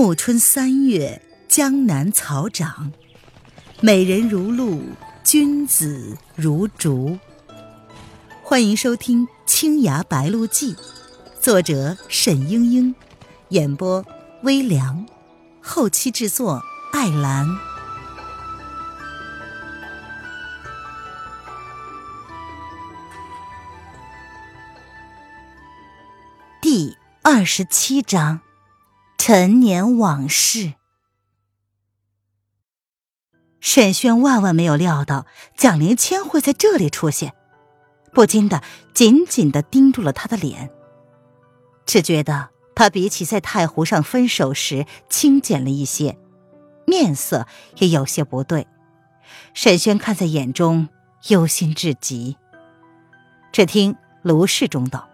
暮春三月，江南草长，美人如露，君子如竹。欢迎收听《青崖白鹿记》，作者沈英英，演播微凉，后期制作艾兰。第二十七章。陈年往事，沈轩万万没有料到蒋灵谦会在这里出现，不禁的紧紧的盯住了他的脸，只觉得他比起在太湖上分手时清简了一些，面色也有些不对。沈轩看在眼中，忧心至极。只听卢氏中道。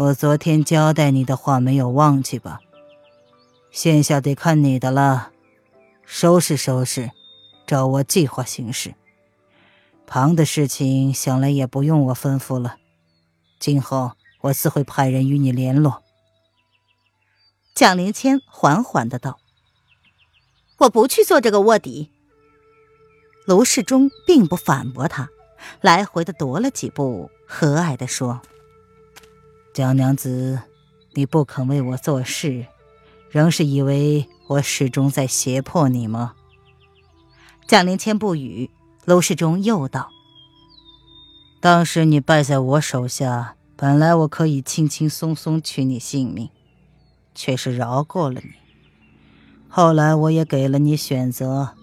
我昨天交代你的话没有忘记吧？现下得看你的了，收拾收拾，照我计划行事。旁的事情想来也不用我吩咐了，今后我自会派人与你联络。蒋灵谦缓缓的道：“我不去做这个卧底。”卢世忠并不反驳他，来回的踱了几步，和蔼的说。蒋娘子，你不肯为我做事，仍是以为我始终在胁迫你吗？蒋灵谦不语，娄世忠又道：“当时你败在我手下，本来我可以轻轻松松取你性命，却是饶过了你。后来我也给了你选择，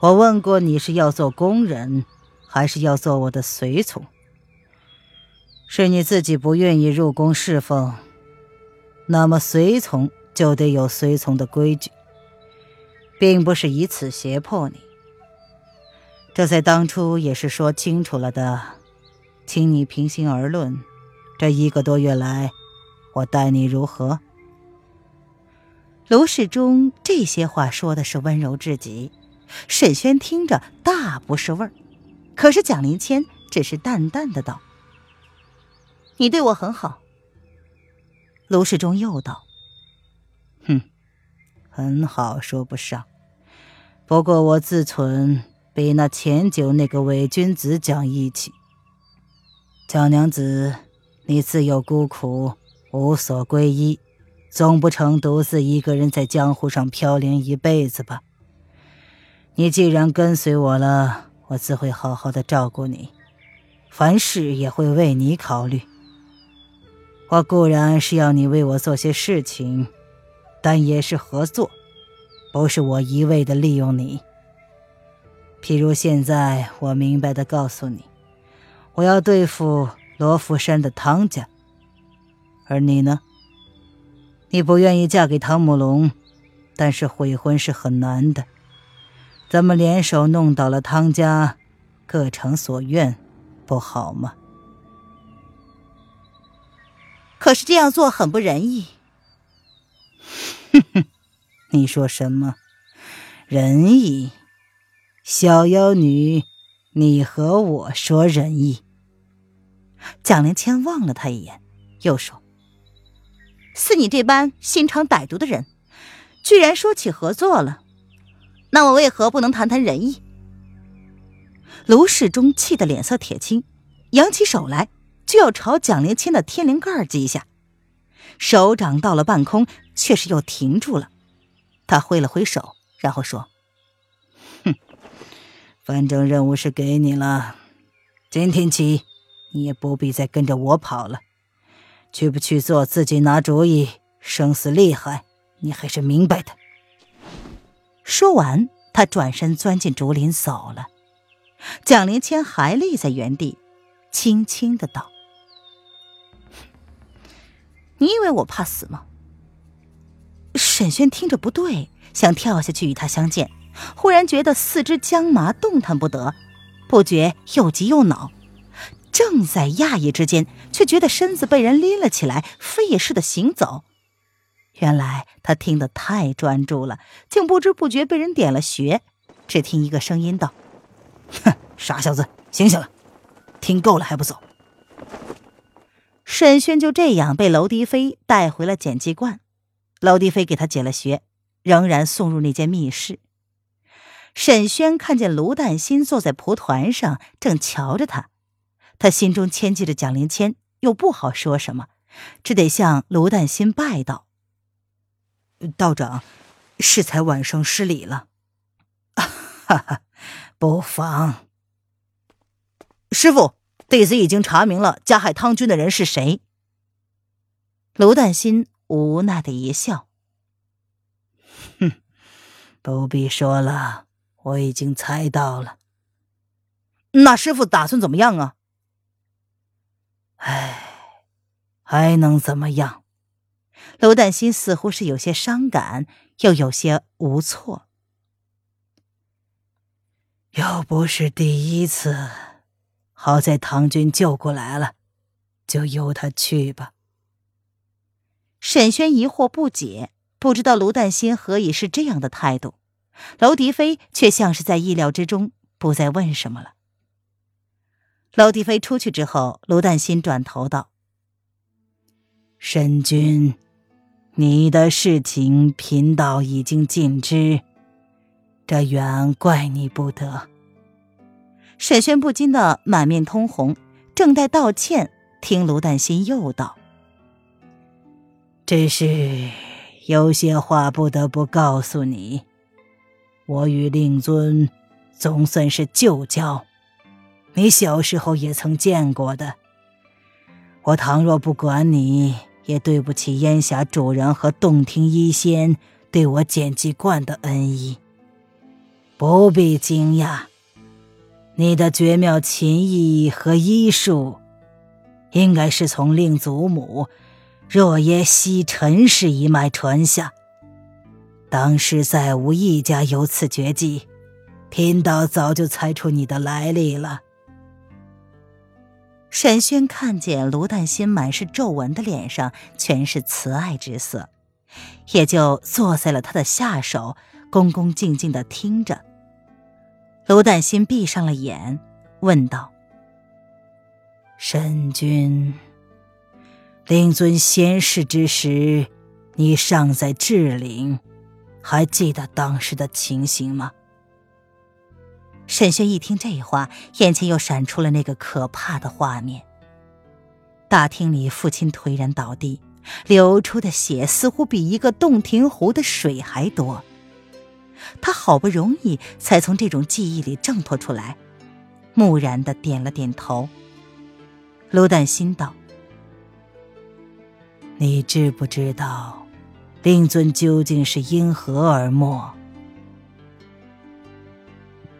我问过你是要做工人，还是要做我的随从。”是你自己不愿意入宫侍奉，那么随从就得有随从的规矩，并不是以此胁迫你。这在当初也是说清楚了的，请你平心而论，这一个多月来，我待你如何？卢世忠这些话说的是温柔至极，沈轩听着大不是味儿，可是蒋灵谦只是淡淡的道。你对我很好，卢世忠又道：“哼，很好说不上，不过我自忖比那前九那个伪君子讲义气。蒋娘子，你自幼孤苦，无所归依，总不成独自一个人在江湖上飘零一辈子吧？你既然跟随我了，我自会好好的照顾你，凡事也会为你考虑。”我固然是要你为我做些事情，但也是合作，不是我一味的利用你。譬如现在，我明白的告诉你，我要对付罗浮山的汤家，而你呢？你不愿意嫁给汤姆龙，但是悔婚是很难的，咱们联手弄倒了汤家，各成所愿，不好吗？可是这样做很不仁义。哼哼，你说什么仁义？小妖女，你和我说仁义？蒋灵谦望了他一眼，又说：“似你这般心肠歹毒的人，居然说起合作了，那我为何不能谈谈仁义？”卢世忠气得脸色铁青，扬起手来。就要朝蒋灵谦的天灵盖击下，手掌到了半空，却是又停住了。他挥了挥手，然后说：“哼，反正任务是给你了，今天起你也不必再跟着我跑了。去不去做，自己拿主意。生死厉害，你还是明白的。”说完，他转身钻进竹林走了。蒋灵谦还立在原地，轻轻的道。你以为我怕死吗？沈轩听着不对，想跳下去与他相见，忽然觉得四肢僵麻，动弹不得，不觉又急又恼。正在讶异之间，却觉得身子被人拎了起来，飞也似的行走。原来他听得太专注了，竟不知不觉被人点了穴。只听一个声音道：“哼，傻小子，醒醒了！听够了还不走？”沈轩就这样被娄迪飞带回了检剂罐，娄迪飞给他解了穴，仍然送入那间密室。沈轩看见卢淡心坐在蒲团上，正瞧着他，他心中牵记着蒋灵谦，又不好说什么，只得向卢淡心拜道：“道长，适才晚生失礼了。”“哈哈，不妨。”师傅，弟子已经查明了加害汤君的人是谁。卢淡心无奈的一笑：“哼，不必说了。”我已经猜到了，那师傅打算怎么样啊？唉，还能怎么样？娄旦心似乎是有些伤感，又有些无措。又不是第一次，好在唐军救过来了，就由他去吧。沈轩疑惑不解，不知道卢旦心何以是这样的态度。娄迪飞却像是在意料之中，不再问什么了。娄迪飞出去之后，卢旦心转头道：“沈君，你的事情贫道已经尽知，这远怪你不得。”沈轩不禁的满面通红，正待道歉，听卢旦心又道：“只是有些话不得不告诉你。”我与令尊总算是旧交，你小时候也曾见过的。我倘若不管你，也对不起烟霞主人和洞庭医仙对我简继冠的恩义。不必惊讶，你的绝妙琴艺和医术，应该是从令祖母若耶西陈氏一脉传下。当时再无一家有此绝技，贫道早就猜出你的来历了。沈轩看见卢淡心满是皱纹的脸上全是慈爱之色，也就坐在了他的下手，恭恭敬敬的听着。卢淡心闭上了眼，问道：“沈君，令尊仙逝之时，你尚在志岭。”还记得当时的情形吗？沈轩一听这话，眼前又闪出了那个可怕的画面。大厅里，父亲颓然倒地，流出的血似乎比一个洞庭湖的水还多。他好不容易才从这种记忆里挣脱出来，木然的点了点头。卢旦心道：“你知不知道？”令尊究竟是因何而没？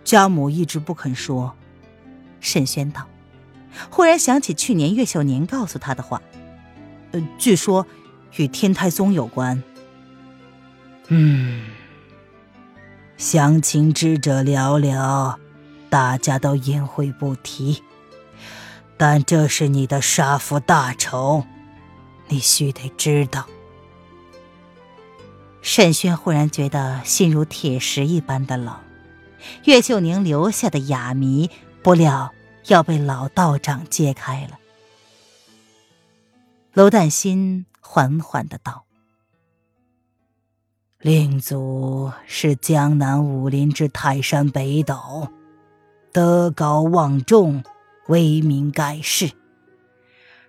家母一直不肯说。沈轩道，忽然想起去年岳秀年告诉他的话，呃，据说与天台宗有关。嗯，详情知者寥寥，大家都隐晦不提。但这是你的杀父大仇，你须得知道。沈轩忽然觉得心如铁石一般的冷，岳秀宁留下的哑谜，不料要被老道长揭开了。娄旦心缓缓的道：“令祖是江南武林之泰山北斗，德高望重，威名盖世。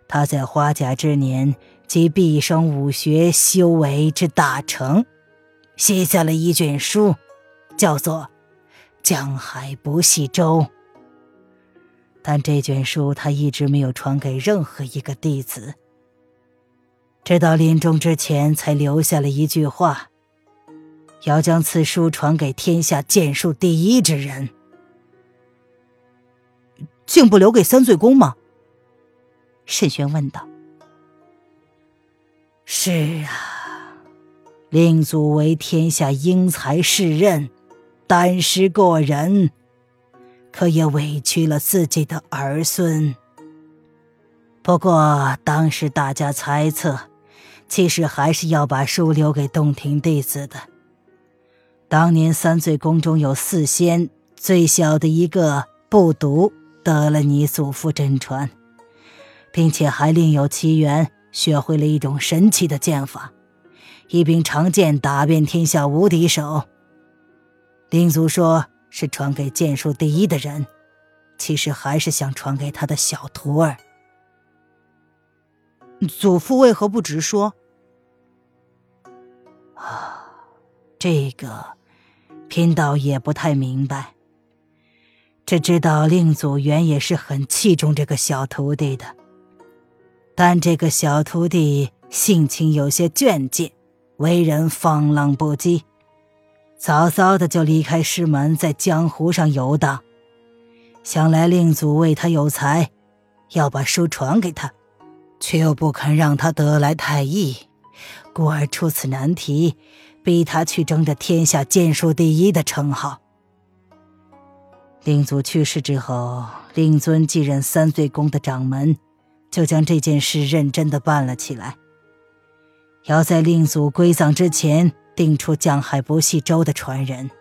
他在花甲之年。”即毕生武学修为之大成，写下了一卷书，叫做《江海不系舟》。但这卷书他一直没有传给任何一个弟子，直到临终之前才留下了一句话：要将此书传给天下剑术第一之人。竟不留给三罪公吗？沈轩问道。是啊，令祖为天下英才世任，胆识过人，可也委屈了自己的儿孙。不过当时大家猜测，其实还是要把书留给洞庭弟子的。当年三罪宫中有四仙，最小的一个不读，得了你祖父真传，并且还另有其缘。学会了一种神奇的剑法，一柄长剑打遍天下无敌手。令祖说是传给剑术第一的人，其实还是想传给他的小徒儿。祖父为何不直说？这个贫道也不太明白。只知道令祖原也是很器重这个小徒弟的，但这个小徒弟性情有些倔劲，为人放浪不羁，早早的就离开师门，在江湖上游荡。想来令祖为他有才，要把书传给他，却又不肯让他得来太易，故而出此难题，逼他去争这天下剑术第一的称号。令祖去世之后，令尊继任三岁宫的掌门，就将这件事认真的办了起来。要在令祖归葬之前，定出江海不系舟的传人。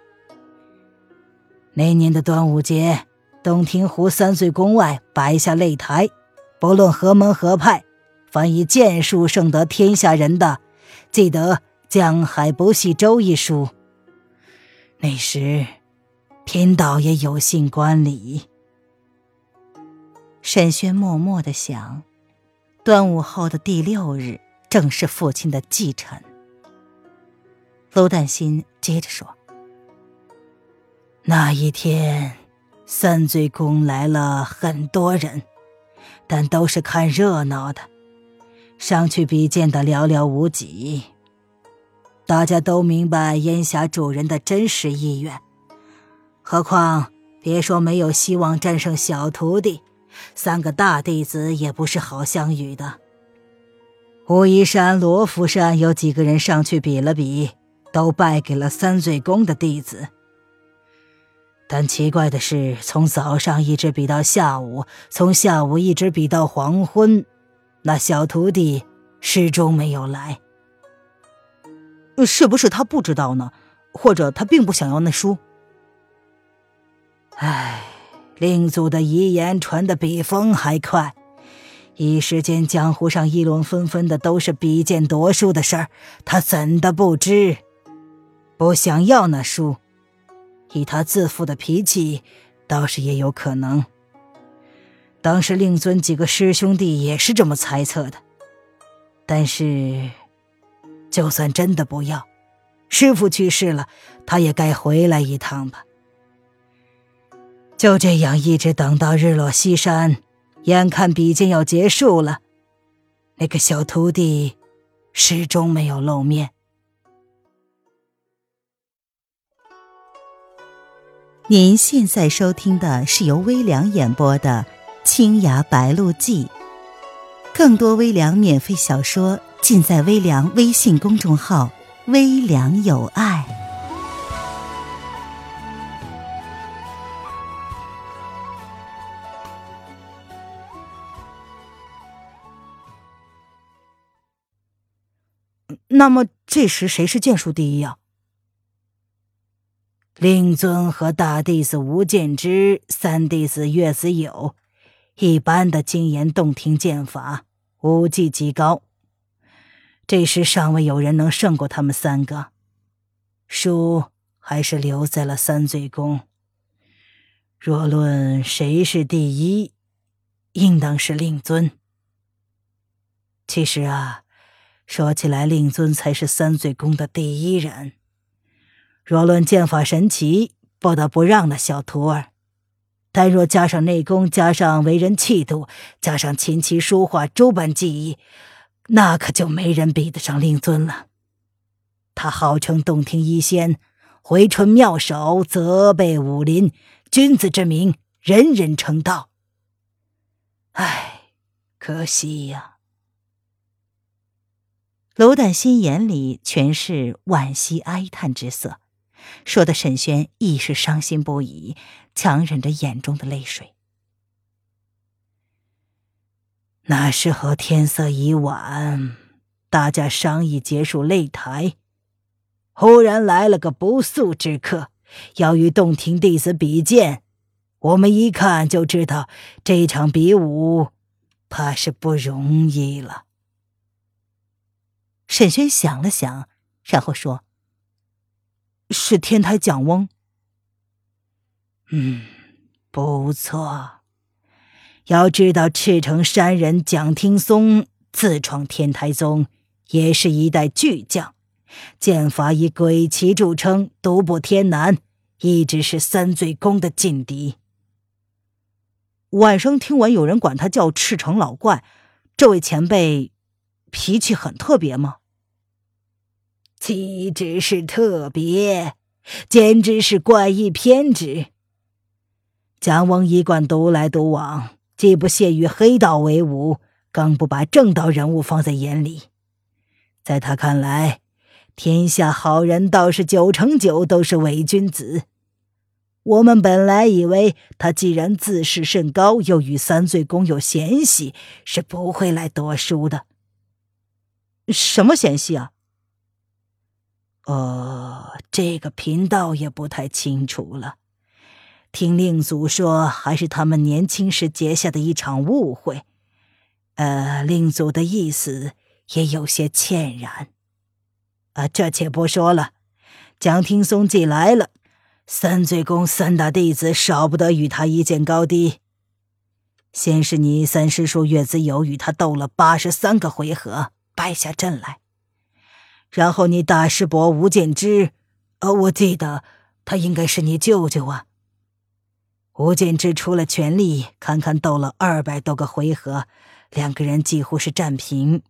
那年的端午节，洞庭湖三岁宫外摆下擂台，不论何门何派，凡以剑术胜得天下人的，记得“江海不系舟”一书。那时。贫道也有幸观礼。沈轩默默的想，端午后的第六日正是父亲的忌辰。娄旦新接着说：“那一天，三醉宫来了很多人，但都是看热闹的，上去比剑的寥寥无几。大家都明白烟霞主人的真实意愿。”何况，别说没有希望战胜小徒弟，三个大弟子也不是好相与的。武夷山、罗浮山有几个人上去比了比，都败给了三醉宫的弟子。但奇怪的是，从早上一直比到下午，从下午一直比到黄昏，那小徒弟始终没有来。是不是他不知道呢？或者他并不想要那书？唉，令祖的遗言传得比风还快，一时间江湖上议论纷纷的都是比剑夺书的事儿，他怎的不知？不想要那书，以他自负的脾气，倒是也有可能。当时令尊几个师兄弟也是这么猜测的，但是，就算真的不要，师傅去世了，他也该回来一趟吧。就这样一直等到日落西山，眼看比剑要结束了，那个小徒弟始终没有露面。您现在收听的是由微凉演播的《青崖白鹿记》，更多微凉免费小说尽在微凉微信公众号“微凉有爱”。那么这时谁是剑术第一啊？令尊和大弟子吴建之、三弟子岳子友，一般的精研洞庭剑法，武技极高。这时尚未有人能胜过他们三个，书还是留在了三醉宫。若论谁是第一，应当是令尊。其实啊。说起来，令尊才是三醉宫的第一人。若论剑法神奇，不得不让了小徒儿；但若加上内功，加上为人气度，加上琴棋书画诸般技艺，那可就没人比得上令尊了。他号称洞庭一仙，回春妙手，责备武林，君子之名，人人称道。唉，可惜呀。楼旦心眼里全是惋惜哀叹之色，说的沈轩亦是伤心不已，强忍着眼中的泪水。那时候天色已晚，大家商议结束擂台，忽然来了个不速之客，要与洞庭弟子比剑。我们一看就知道，这场比武怕是不容易了。沈轩想了想，然后说：“是天台蒋翁。”嗯，不错。要知道，赤城山人蒋听松自创天台宗，也是一代巨匠，剑法以鬼奇著称，独步天南，一直是三罪宫的劲敌。晚生听闻有人管他叫赤城老怪，这位前辈脾气很特别吗？岂止是特别，简直是怪异偏执。蒋翁一贯独来独往。既不屑与黑道为伍，更不把正道人物放在眼里。在他看来，天下好人倒是九成九都是伪君子。我们本来以为他既然自视甚高，又与三罪公有嫌隙，是不会来夺书的。什么嫌隙啊？哦，这个贫道也不太清楚了。听令祖说，还是他们年轻时结下的一场误会。呃，令祖的意思也有些歉然。啊，这且不说了。蒋听松既来了，三罪宫三大弟子少不得与他一见高低。先是你三师叔岳子友与他斗了八十三个回合，败下阵来。然后你大师伯吴建之，呃，我记得他应该是你舅舅啊。吴建之出了全力，堪堪斗了二百多个回合，两个人几乎是战平。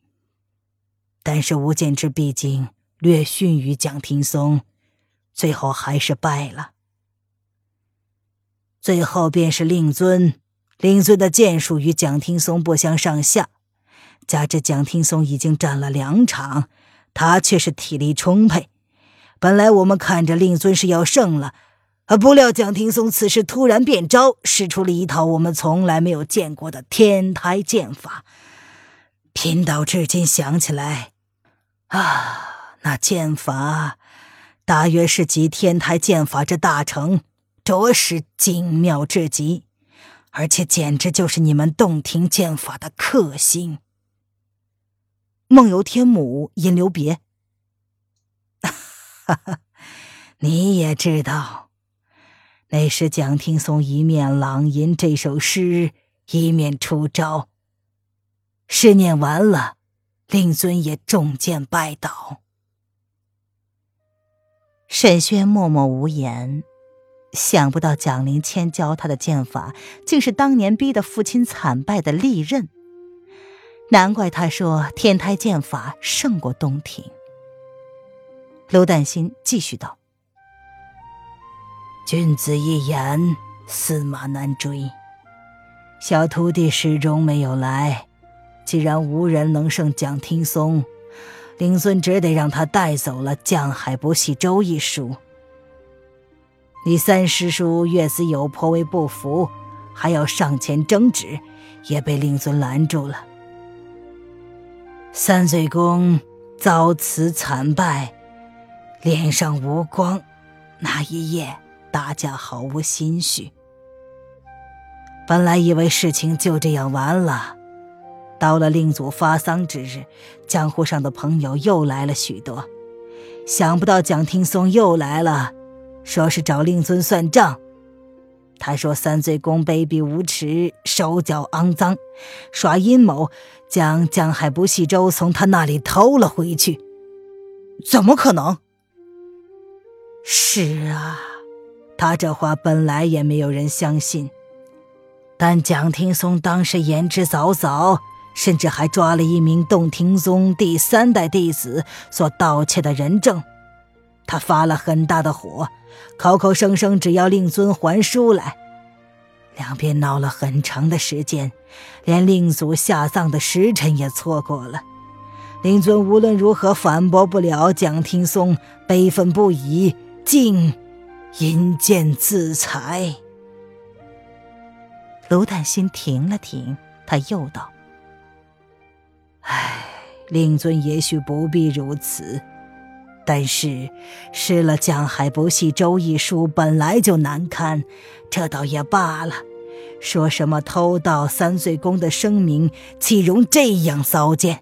但是吴建之毕竟略逊于蒋廷松，最后还是败了。最后便是令尊，令尊的剑术与蒋廷松不相上下，加之蒋廷松已经战了两场，他却是体力充沛。本来我们看着令尊是要胜了。啊不料蒋廷松此时突然变招，使出了一套我们从来没有见过的天台剑法。贫道至今想起来，啊，那剑法大约是集天台剑法之大成，着实精妙至极，而且简直就是你们洞庭剑法的克星。梦游天母吟留别，哈哈，你也知道。那时，蒋听松一面朗吟这首诗，一面出招。诗念完了，令尊也中箭拜倒。沈轩默默无言，想不到蒋灵谦教他的剑法，竟是当年逼得父亲惨败的利刃。难怪他说天台剑法胜过东庭。卢旦心继续道。君子一言，驷马难追。小徒弟始终没有来，既然无人能胜蒋听松，令尊只得让他带走了《江海不系舟》一书。你三师叔岳子友颇为不服，还要上前争执，也被令尊拦住了。三岁公遭此惨败，脸上无光，那一夜。大家毫无心绪。本来以为事情就这样完了，到了令祖发丧之日，江湖上的朋友又来了许多。想不到蒋听松又来了，说是找令尊算账。他说三罪公卑鄙无耻，手脚肮脏，耍阴谋，将江海不系舟从他那里偷了回去。怎么可能？是啊。他这话本来也没有人相信，但蒋听松当时言之凿凿，甚至还抓了一名洞庭宗第三代弟子所盗窃的人证。他发了很大的火，口口声声只要令尊还书来。两边闹了很长的时间，连令祖下葬的时辰也错过了。令尊无论如何反驳不了蒋听松，悲愤不已，竟。引剑自裁。卢淡心停了停，他又道：“唉，令尊也许不必如此，但是失了江海不系周易书本来就难堪，这倒也罢了。说什么偷盗三岁宫的声名，岂容这样糟践？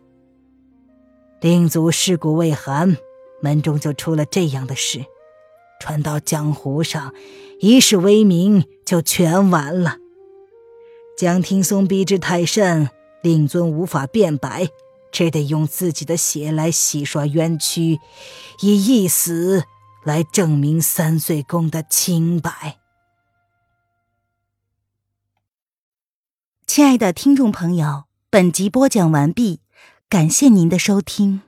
令祖尸骨未寒，门中就出了这样的事，传到江湖上，一世威名就全完了。江听松逼之太甚，令尊无法辩白，只得用自己的血来洗刷冤屈，以一死来证明三岁宫的清白。亲爱的听众朋友，本集播讲完毕，感谢您的收听。